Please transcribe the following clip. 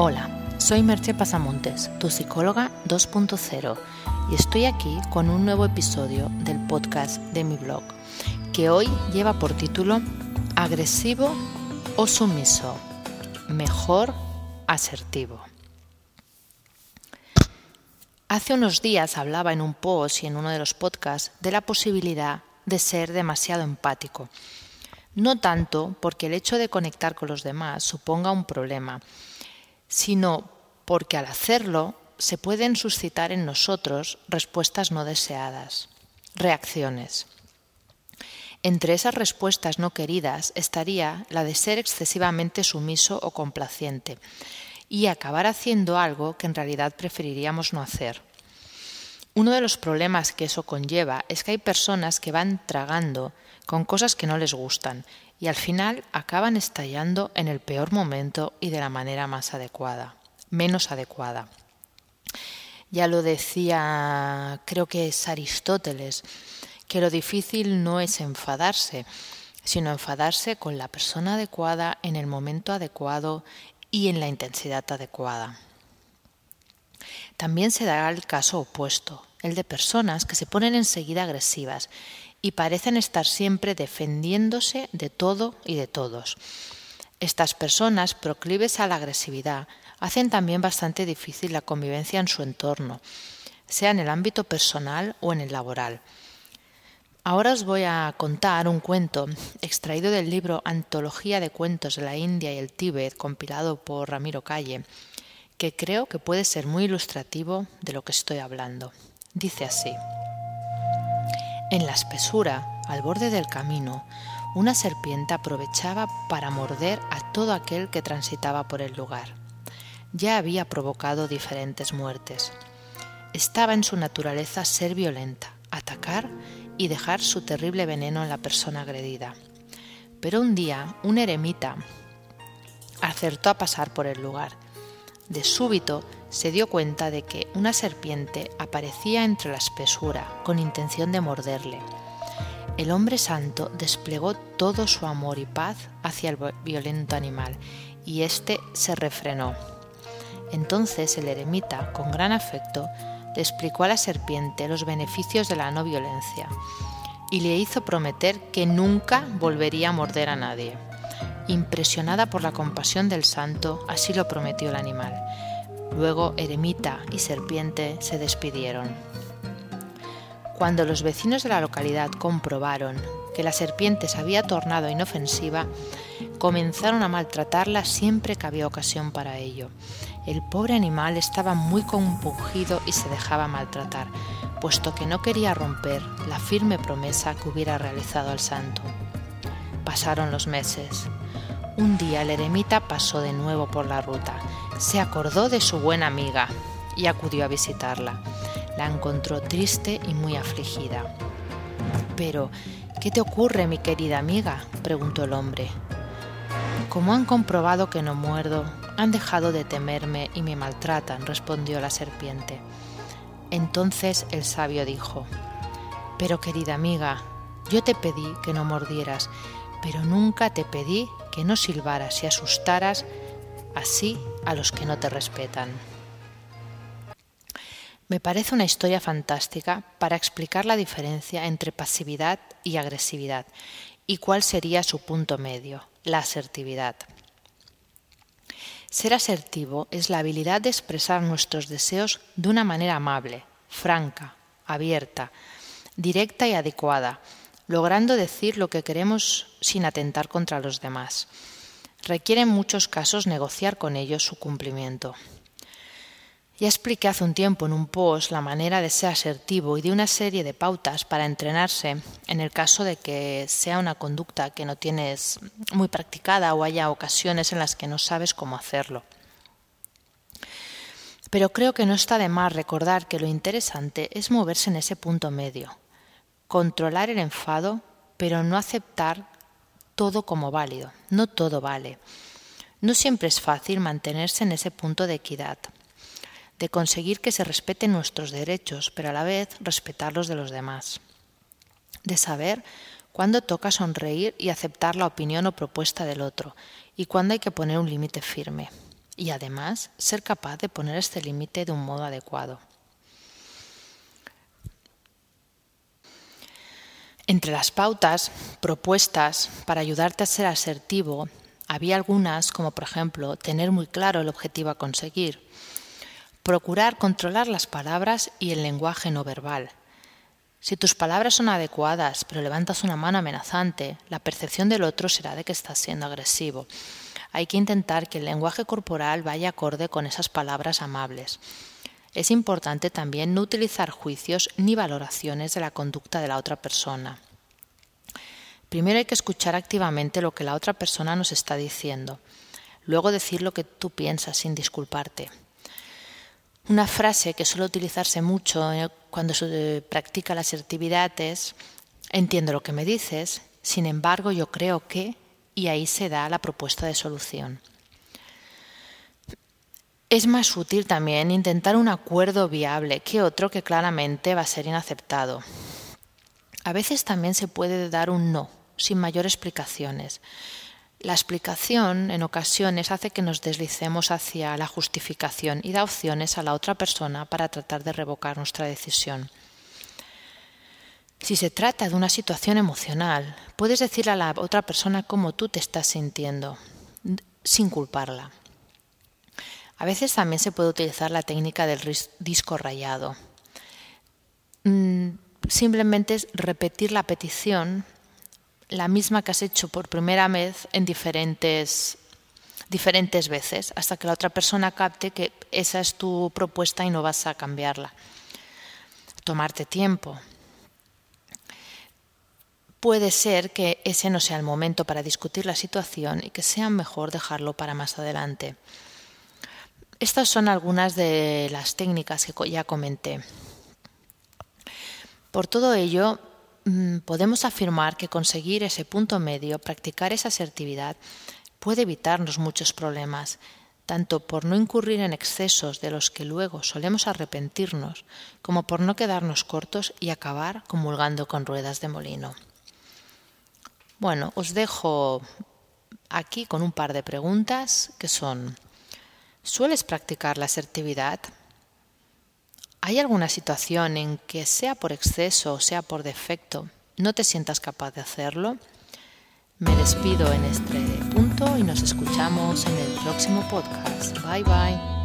Hola, soy Merche Pasamontes, tu psicóloga 2.0, y estoy aquí con un nuevo episodio del podcast de mi blog, que hoy lleva por título Agresivo o sumiso, mejor asertivo. Hace unos días hablaba en un post y en uno de los podcasts de la posibilidad de ser demasiado empático. No tanto porque el hecho de conectar con los demás suponga un problema, sino porque al hacerlo se pueden suscitar en nosotros respuestas no deseadas, reacciones. Entre esas respuestas no queridas estaría la de ser excesivamente sumiso o complaciente y acabar haciendo algo que en realidad preferiríamos no hacer. Uno de los problemas que eso conlleva es que hay personas que van tragando con cosas que no les gustan y al final acaban estallando en el peor momento y de la manera más adecuada, menos adecuada. Ya lo decía, creo que es Aristóteles, que lo difícil no es enfadarse, sino enfadarse con la persona adecuada en el momento adecuado y en la intensidad adecuada. También se dará el caso opuesto, el de personas que se ponen enseguida agresivas y parecen estar siempre defendiéndose de todo y de todos. Estas personas proclives a la agresividad hacen también bastante difícil la convivencia en su entorno, sea en el ámbito personal o en el laboral. Ahora os voy a contar un cuento extraído del libro Antología de Cuentos de la India y el Tíbet, compilado por Ramiro Calle, que creo que puede ser muy ilustrativo de lo que estoy hablando. Dice así. En la espesura, al borde del camino, una serpiente aprovechaba para morder a todo aquel que transitaba por el lugar. Ya había provocado diferentes muertes. Estaba en su naturaleza ser violenta, atacar y dejar su terrible veneno en la persona agredida. Pero un día un eremita acertó a pasar por el lugar. De súbito se dio cuenta de que una serpiente aparecía entre la espesura con intención de morderle. El hombre santo desplegó todo su amor y paz hacia el violento animal y éste se refrenó. Entonces el eremita, con gran afecto, le explicó a la serpiente los beneficios de la no violencia y le hizo prometer que nunca volvería a morder a nadie. Impresionada por la compasión del santo, así lo prometió el animal. Luego eremita y serpiente se despidieron. Cuando los vecinos de la localidad comprobaron que la serpiente se había tornado inofensiva, comenzaron a maltratarla siempre que había ocasión para ello. El pobre animal estaba muy compungido y se dejaba maltratar, puesto que no quería romper la firme promesa que hubiera realizado al santo. Pasaron los meses. Un día el eremita pasó de nuevo por la ruta. Se acordó de su buena amiga y acudió a visitarla. La encontró triste y muy afligida. Pero, ¿qué te ocurre, mi querida amiga? preguntó el hombre. Como han comprobado que no muerdo, han dejado de temerme y me maltratan, respondió la serpiente. Entonces el sabio dijo, Pero querida amiga, yo te pedí que no mordieras, pero nunca te pedí que no silbaras y asustaras así a los que no te respetan. Me parece una historia fantástica para explicar la diferencia entre pasividad y agresividad y cuál sería su punto medio, la asertividad. Ser asertivo es la habilidad de expresar nuestros deseos de una manera amable, franca, abierta, directa y adecuada, logrando decir lo que queremos sin atentar contra los demás. Requiere en muchos casos negociar con ellos su cumplimiento. Ya expliqué hace un tiempo en un post la manera de ser asertivo y de una serie de pautas para entrenarse en el caso de que sea una conducta que no tienes muy practicada o haya ocasiones en las que no sabes cómo hacerlo. Pero creo que no está de más recordar que lo interesante es moverse en ese punto medio, controlar el enfado, pero no aceptar todo como válido. No todo vale. No siempre es fácil mantenerse en ese punto de equidad de conseguir que se respeten nuestros derechos, pero a la vez respetar los de los demás, de saber cuándo toca sonreír y aceptar la opinión o propuesta del otro, y cuándo hay que poner un límite firme. y además ser capaz de poner este límite de un modo adecuado. Entre las pautas propuestas para ayudarte a ser asertivo, había algunas como por ejemplo tener muy claro el objetivo a conseguir, procurar controlar las palabras y el lenguaje no verbal. Si tus palabras son adecuadas pero levantas una mano amenazante, la percepción del otro será de que estás siendo agresivo. Hay que intentar que el lenguaje corporal vaya acorde con esas palabras amables. Es importante también no utilizar juicios ni valoraciones de la conducta de la otra persona. Primero hay que escuchar activamente lo que la otra persona nos está diciendo, luego decir lo que tú piensas sin disculparte. Una frase que suele utilizarse mucho eh, cuando se practica la asertividad es entiendo lo que me dices, sin embargo yo creo que y ahí se da la propuesta de solución. Es más útil también intentar un acuerdo viable que otro que claramente va a ser inaceptado. A veces también se puede dar un no, sin mayor explicaciones. La explicación en ocasiones hace que nos deslicemos hacia la justificación y da opciones a la otra persona para tratar de revocar nuestra decisión. Si se trata de una situación emocional, puedes decirle a la otra persona cómo tú te estás sintiendo, sin culparla. A veces también se puede utilizar la técnica del disco rayado. Mm, simplemente es repetir la petición, la misma que has hecho por primera vez en diferentes, diferentes veces, hasta que la otra persona capte que esa es tu propuesta y no vas a cambiarla. Tomarte tiempo. Puede ser que ese no sea el momento para discutir la situación y que sea mejor dejarlo para más adelante. Estas son algunas de las técnicas que ya comenté. Por todo ello, mm, podemos afirmar que conseguir ese punto medio, practicar esa asertividad, puede evitarnos muchos problemas, tanto por no incurrir en excesos de los que luego solemos arrepentirnos, como por no quedarnos cortos y acabar comulgando con ruedas de molino. Bueno, os dejo aquí con un par de preguntas que son ¿Sueles practicar la asertividad? ¿Hay alguna situación en que, sea por exceso o sea por defecto, no te sientas capaz de hacerlo? Me despido en este punto y nos escuchamos en el próximo podcast. Bye bye.